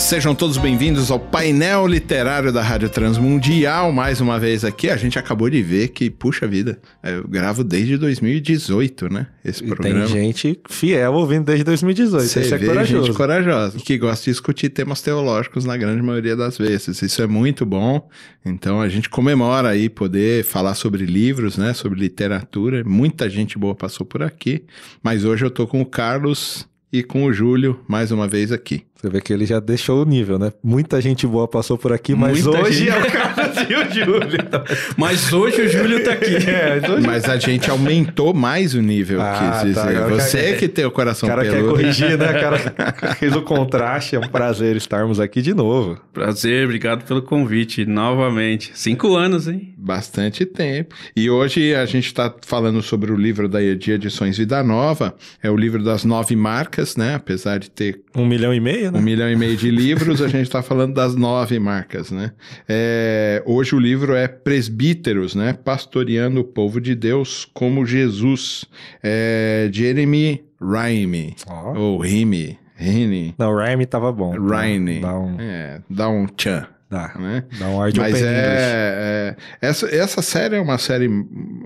Sejam todos bem-vindos ao painel literário da Rádio Transmundial. Mais uma vez aqui, a gente acabou de ver que, puxa vida, eu gravo desde 2018, né? Esse E programa. Tem gente fiel ouvindo desde 2018. Você Isso é vê corajoso. gente corajosa, que gosta de discutir temas teológicos na grande maioria das vezes. Isso é muito bom. Então a gente comemora aí poder falar sobre livros, né? Sobre literatura. Muita gente boa passou por aqui. Mas hoje eu tô com o Carlos e com o Júlio mais uma vez aqui. Você vê que ele já deixou o nível, né? Muita gente boa passou por aqui, mas Muita hoje gente- é o Carlos e o Júlio. Mas hoje o Júlio tá aqui. É, hoje Mas a gente aumentou mais o nível, Ah, quis tá, dizer. agora Você quer- que tem o o coração cara quer peludo. corrigir, né? O cara fez o contraste. É um prazer estarmos aqui de novo. Prazer, obrigado pelo convite novamente. Cinco anos, hein? Bastante tempo. E hoje a gente está falando sobre o livro da de Edições Vida Nova. É o livro das nove marcas, né? Apesar de ter Um milhão e meio, né? um milhão e meio de livros, a gente está falando das nove marcas, né? É, hoje o livro é Presbíteros, né? Pastoreando o povo de Deus como Jesus. É Jeremy Raimi. Ó. Ou Rime. Rine. Não, Rhyme tava bom. Raine. Dá um, É, dá um tchan, dá, né? dá um ar de Mas é, é- essa, essa série é uma série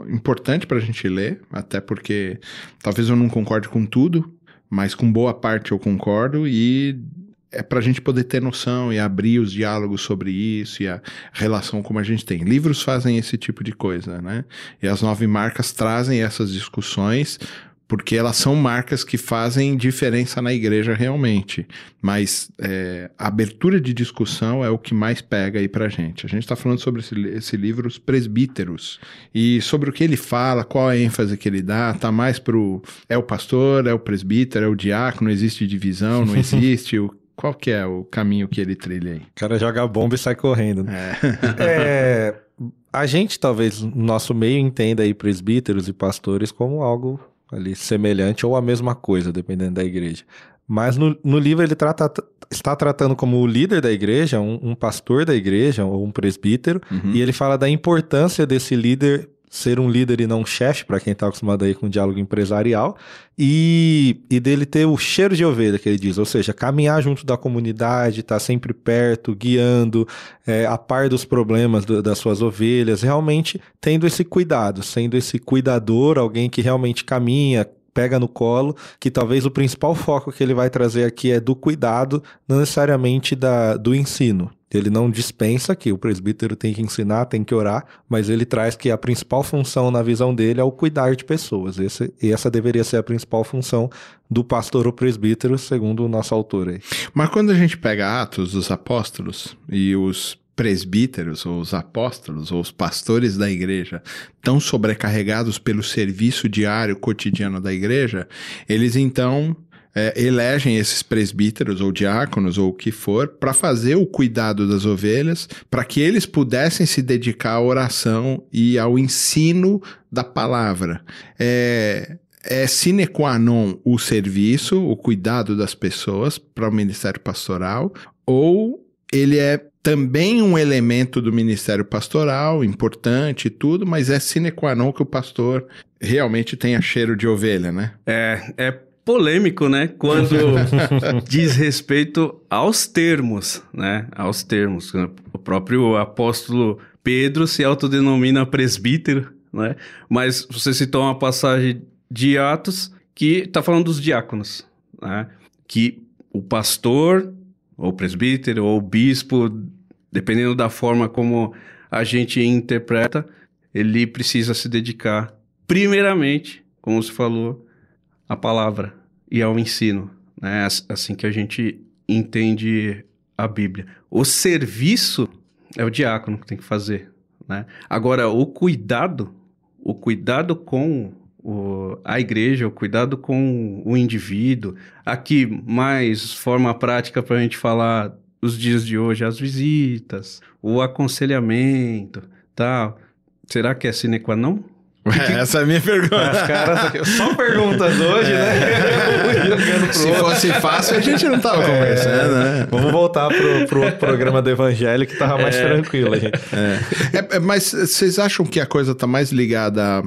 importante pra gente ler, até porque talvez eu não concorde com tudo, mas com boa parte eu concordo e é pra gente poder ter noção e abrir os diálogos sobre isso e a relação como a gente tem. Livros fazem esse tipo de coisa, né? E as nove marcas trazem essas discussões porque elas são marcas que fazem diferença na igreja realmente. Mas é, a abertura de discussão é o que mais pega aí pra gente. A gente está falando sobre esse, esse livro, Os Presbíteros, e sobre o que ele fala, qual a ênfase que ele dá, tá mais pro é o pastor, é o presbítero, é o diácono, existe divisão, não existe, o, qual que é o caminho que ele trilha aí? O cara joga a bomba e sai correndo. né? É, a gente, talvez, no nosso meio, entenda aí presbíteros e pastores como algo ali semelhante ou a mesma coisa, dependendo da igreja. Mas no, no livro ele trata, está tratando como o líder da igreja, um, um pastor da igreja ou um presbítero, Uhum. e ele fala da importância desse líder ser um líder e não um chefe, para quem está acostumado aí com diálogo empresarial, e, e dele ter o cheiro de ovelha, que ele diz, ou seja, caminhar junto da comunidade, estar sempre perto, guiando, é, a par dos problemas do- das suas ovelhas, realmente tendo esse cuidado, sendo esse cuidador, alguém que realmente caminha, pega no colo, que talvez o principal foco que ele vai trazer aqui é do cuidado, não necessariamente da, do ensino. Ele não dispensa que o presbítero tem que ensinar, tem que orar, mas ele traz que a principal função na visão dele é o cuidar de pessoas. Esse, e essa deveria ser a principal função do pastor ou presbítero, segundo o nosso autor aí. Mas quando a gente pega Atos dos Apóstolos e os presbíteros, ou os apóstolos, ou os pastores da igreja, tão sobrecarregados pelo serviço diário, cotidiano da igreja, eles então é, elegem esses presbíteros ou diáconos ou o que for para fazer o cuidado das ovelhas, para que eles pudessem se dedicar à oração e ao ensino da palavra. É, é sine qua non o serviço, o cuidado das pessoas para o ministério pastoral, ou ele é também um elemento do ministério pastoral, importante e tudo, mas é sine qua non que o pastor realmente tenha cheiro de ovelha, né? É, é polêmico, né? Quando diz respeito aos termos, né? Aos termos. O próprio apóstolo Pedro se autodenomina presbítero, né? Mas você citou uma passagem de Atos que está falando dos diáconos, né? Que o pastor, ou presbítero, ou bispo, dependendo da forma como a gente interpreta, ele precisa se dedicar, primeiramente, como você falou, à palavra e ao ensino. Né? As- Assim que a gente entende a Bíblia. O serviço é o diácono que tem que fazer. Né? Agora, o cuidado, o cuidado com o- a igreja, o cuidado com o indivíduo, aqui mais forma prática para a gente falar os dias de hoje, as visitas, o aconselhamento, tal. Será que é sine qua non? Essa é a minha pergunta. As caras, só perguntas hoje, né? Jogando pro Se outro. fosse fácil, a gente não tava conversando, né? Vamos voltar pro, pro outro programa do Evangelho que tava mais tranquilo, gente. É, é, mas vocês acham que a coisa tá mais ligada. a-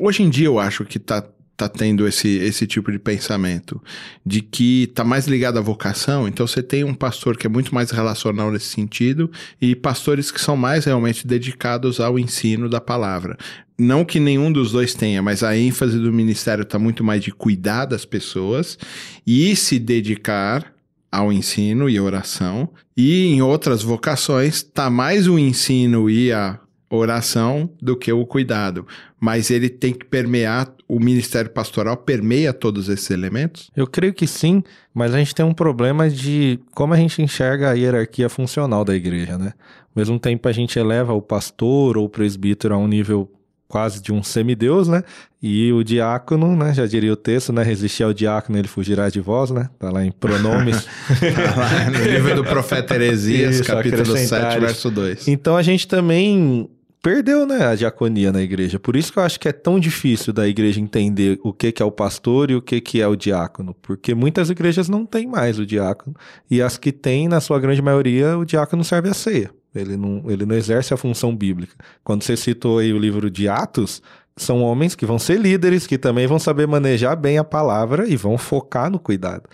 Hoje em dia eu acho que tá, tá tendo esse, esse tipo de pensamento. De que tá mais ligado à vocação. Então você tem um pastor que é muito mais relacional nesse sentido. E pastores que são mais realmente dedicados ao ensino da palavra. Não que nenhum dos dois tenha, mas a ênfase do ministério tá muito mais de cuidar das pessoas e se dedicar ao ensino e oração. E em outras vocações, tá mais o ensino e a oração do que o cuidado. Mas ele tem que permear, o ministério pastoral permeia todos esses elementos? Eu creio que sim, mas a gente tem um problema de como a gente enxerga a hierarquia funcional da igreja, né? Ao mesmo tempo a gente eleva o pastor ou o presbítero a um nível quase de um semideus, né? E o diácono, né? Já diria o texto, né? Resistir ao diácono, ele fugirá de vós, né? Tá lá em pronomes. Tá lá no livro do profeta Heresias, Isso, capítulo 7, acrescentares. verso 2. Então a gente também perdeu, né, a diaconia na igreja. Por isso que eu acho que é tão difícil da igreja entender o que que é o pastor e o que que é o diácono, porque muitas igrejas não têm mais o diácono e as que têm, na sua grande maioria, o diácono serve a ceia. Ele não, ele não exerce a função bíblica. Quando você citou aí o livro de Atos, são homens que vão ser líderes, que também vão saber manejar bem a palavra e vão focar no cuidado.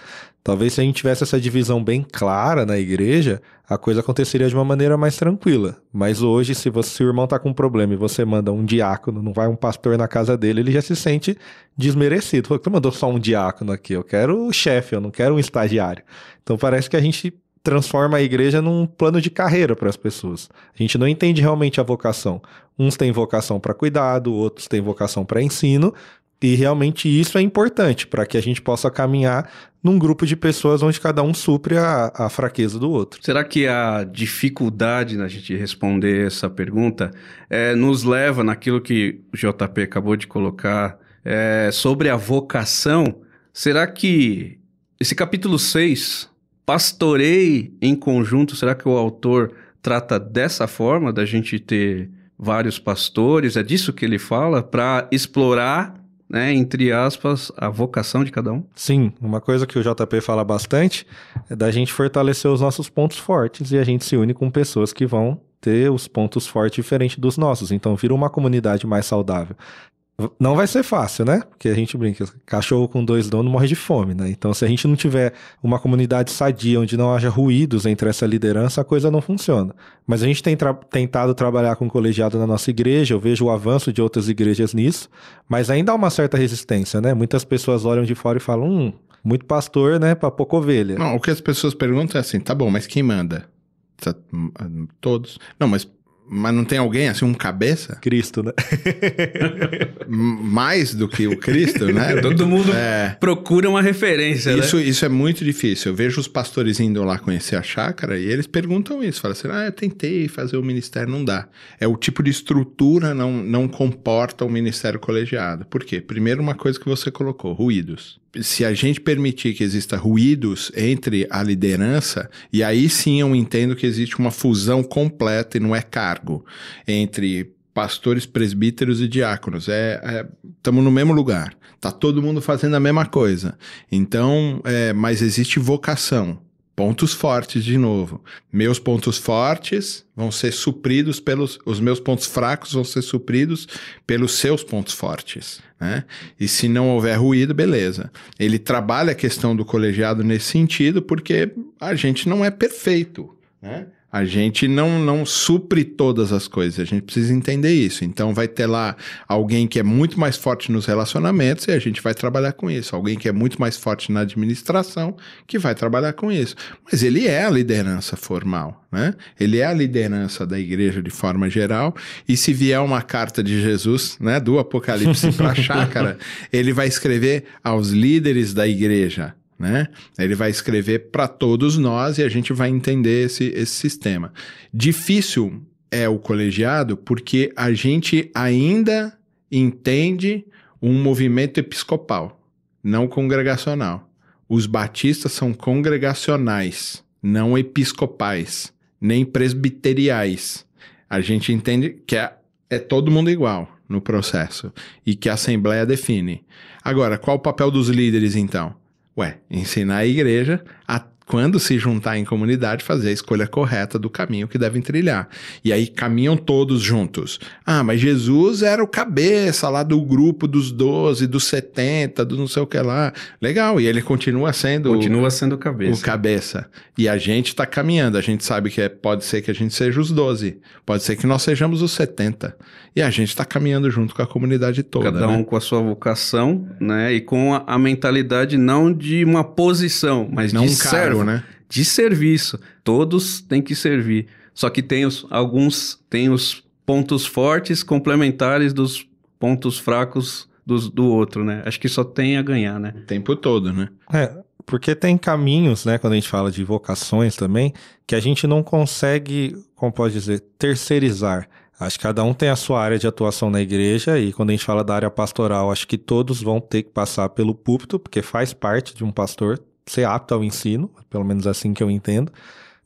Talvez se a gente tivesse essa divisão bem clara na igreja, a coisa aconteceria de uma maneira mais tranquila. Mas hoje, se você, seu irmão tá com um problema e você manda um diácono, não vai um pastor na casa dele, ele já se sente desmerecido. Falou, tu mandou só um diácono aqui, eu quero o chefe, eu não quero um estagiário. Então parece que a gente transforma a igreja num plano de carreira para as pessoas. A gente não entende realmente a vocação. Uns têm vocação para cuidado, outros têm vocação para ensino, e realmente isso é importante para que a gente possa caminhar num grupo de pessoas onde cada um supre a, a fraqueza do outro. Será que a dificuldade na gente responder essa pergunta eh, nos leva naquilo que o JP acabou de colocar eh, sobre a vocação? Será que esse capítulo 6, pastorei em conjunto, será que o autor trata dessa forma, da gente ter vários pastores? É disso que ele fala? Para explorar, né, entre aspas, a vocação de cada um? Sim, uma coisa que o JP fala bastante é da gente fortalecer os nossos pontos fortes e a gente se une com pessoas que vão ter os pontos fortes diferentes dos nossos. Então vira uma comunidade mais saudável. Não vai ser fácil, né? Porque a gente brinca, cachorro com dois donos morre de fome, né? Então, se a gente não tiver uma comunidade sadia, onde não haja ruídos entre essa liderança, a coisa não funciona. Mas a gente tem tra tentado trabalhar com colegiado na nossa igreja, eu vejo o avanço de outras igrejas nisso, mas ainda há uma certa resistência, né? Muitas pessoas olham de fora e falam, hum, muito pastor, né, pra pouca ovelha. Não, o que as pessoas perguntam é assim, tá bom, mas quem manda? Tá- Todos. Não, mas, mas não tem alguém, assim, um cabeça? Cristo, né? Mais do que o Cristo, né? Todo mundo É. procura uma referência, Isso, né? isso é muito difícil. Eu vejo os pastores indo lá conhecer a chácara e eles perguntam isso. Falam assim: ah, eu tentei fazer o ministério, não dá. É o tipo de estrutura não, não comporta o ministério colegiado. Por quê? Primeiro, uma coisa que você colocou: ruídos. Se a gente permitir que exista ruídos entre a liderança, e aí sim eu entendo que existe uma fusão completa e não é cargo entre pastores, presbíteros e diáconos. É, estamos no mesmo lugar. Tá todo mundo fazendo a mesma coisa. Então, é, mas existe vocação. Pontos fortes de novo. Meus pontos fortes vão ser supridos pelos. Os meus pontos fracos vão ser supridos pelos seus pontos fortes. Né? E se não houver ruído, beleza. Ele trabalha a questão do colegiado nesse sentido, porque a gente não é perfeito. Né? A gente não, não supre todas as coisas, a gente precisa entender isso. Então vai ter lá alguém que é muito mais forte nos relacionamentos e a gente vai trabalhar com isso. Alguém que é muito mais forte na administração que vai trabalhar com isso. Mas ele é a liderança formal, né? Ele é a liderança da igreja de forma geral. E se vier uma carta de Jesus, né, do Apocalipse para a chácara, ele vai escrever aos líderes da igreja né? Ele vai escrever para todos nós e a gente vai entender esse, esse sistema. Difícil é o colegiado porque a gente ainda entende um movimento episcopal, não congregacional. Os batistas são congregacionais, não episcopais, nem presbiteriais. A gente entende que é, é todo mundo igual. no processo e que a Assembleia define. Agora, qual o papel dos líderes então? Ué, ensinar a igreja a quando se juntar em comunidade, fazer a escolha correta do caminho que devem trilhar. E aí caminham todos juntos. Ah, mas Jesus era o cabeça lá do grupo dos 12, dos 70, do não sei o que lá. Legal, e ele continua sendo. Continua sendo o cabeça. O cabeça. E a gente está caminhando. A gente sabe que é, pode ser que a gente seja os 12, pode ser que nós sejamos os 70. E a gente está caminhando junto com a comunidade toda. Cada um né? com a sua vocação, né? E com a, a mentalidade não de uma posição, mas Não de um caro, servo, né? de serviço. Todos têm que servir. Só que tem os, alguns têm os pontos fortes complementares dos pontos fracos dos, do outro, né? Acho que só tem a ganhar, né? O tempo todo, né? É, porque tem caminhos, né, quando a gente fala de vocações também, que a gente não consegue, como pode dizer, terceirizar. Acho que cada um tem a sua área de atuação na igreja e quando a gente fala da área pastoral, acho que todos vão ter que passar pelo púlpito, porque faz parte de um pastor ser apto ao ensino, pelo menos assim que eu entendo.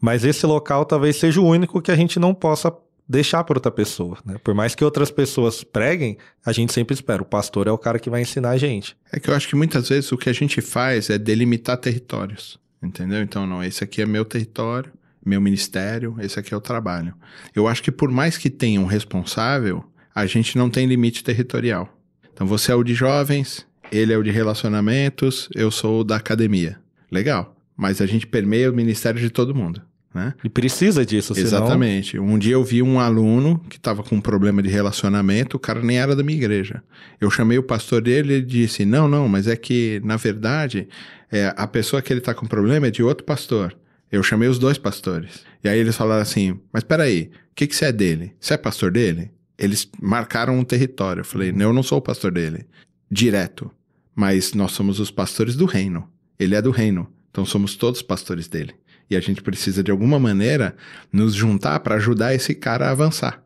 Mas esse local talvez seja o único que a gente não possa deixar para outra pessoa, né? Por mais que outras pessoas preguem, a gente sempre espera, o pastor é o cara que vai ensinar a gente. É que eu acho que muitas vezes o que a gente faz é delimitar territórios, entendeu? Então, não, esse aqui é meu território, meu ministério, esse aqui é o trabalho. Eu acho que por mais que tenha um responsável, a gente não tem limite territorial. Então, você é o de jovens, ele é o de relacionamentos, eu sou o da academia. Legal. Mas a gente permeia o ministério de todo mundo, né? E precisa disso, senão... Exatamente. Um dia eu vi um aluno que estava com um problema de relacionamento, o cara nem era da minha igreja. Eu chamei o pastor dele e ele disse: Não, não, mas é que, na verdade, é, a pessoa que ele está com problema é de outro pastor. Eu chamei os dois pastores. E aí eles falaram assim: Mas peraí, o que, que você é dele? Você é pastor dele? Eles marcaram um território. Eu falei: Eu não sou o pastor dele. Direto. Mas nós somos os pastores do reino. Ele é do reino. Então somos todos pastores dele. E a gente precisa, de alguma maneira, nos juntar para ajudar esse cara a avançar.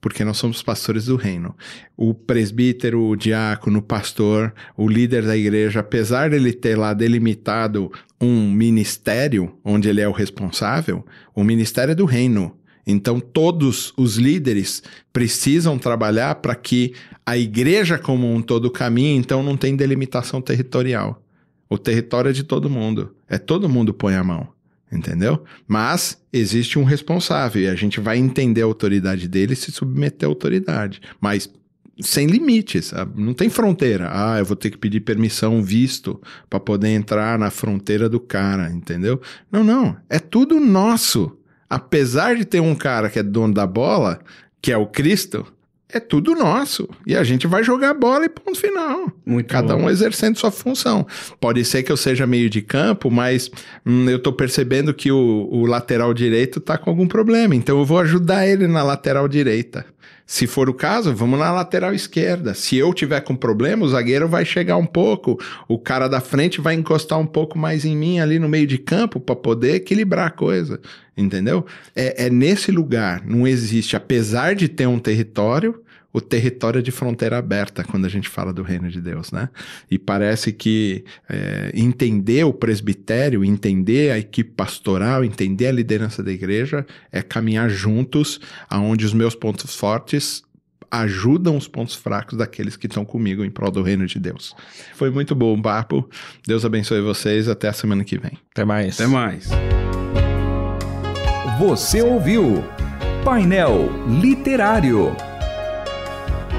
Porque nós somos pastores do reino. O presbítero, o diácono, o pastor, o líder da igreja, apesar dele ter lá delimitado um ministério onde ele é o responsável, o ministério é do reino. Então, todos os líderes precisam trabalhar para que a igreja como um todo caminhe, então não tem delimitação territorial. O território é de todo mundo. É todo mundo põe a mão. Entendeu? Mas existe um responsável e a gente vai entender a autoridade dele e se submeter à autoridade. Mas sem limites, não tem fronteira. Ah, eu vou ter que pedir permissão, visto, para poder entrar na fronteira do cara, entendeu? Não, não. É tudo nosso. Apesar de ter um cara que é dono da bola, que é o Cristo, é tudo nosso. E a gente vai jogar bola e ponto final. Muito Cada bom. um exercendo sua função. Pode ser que eu seja meio de campo, mas hum, eu tô percebendo que o, o lateral direito tá com algum problema. Então eu vou ajudar ele na lateral direita. Se for o caso, vamos na lateral esquerda. Se eu tiver com problema, o zagueiro vai chegar um pouco, o cara da frente vai encostar um pouco mais em mim ali no meio de campo para poder equilibrar a coisa, entendeu? É, é nesse lugar, não existe, apesar de ter um território, o território é de fronteira aberta quando a gente fala do reino de Deus, né? E parece que é, entender o presbitério, entender a equipe pastoral, entender a liderança da igreja é caminhar juntos aonde os meus pontos fortes ajudam os pontos fracos daqueles que estão comigo em prol do reino de Deus. Foi muito bom o papo. Deus abençoe vocês. Até a semana que vem. Até mais. Até mais. Você ouviu Painel Literário.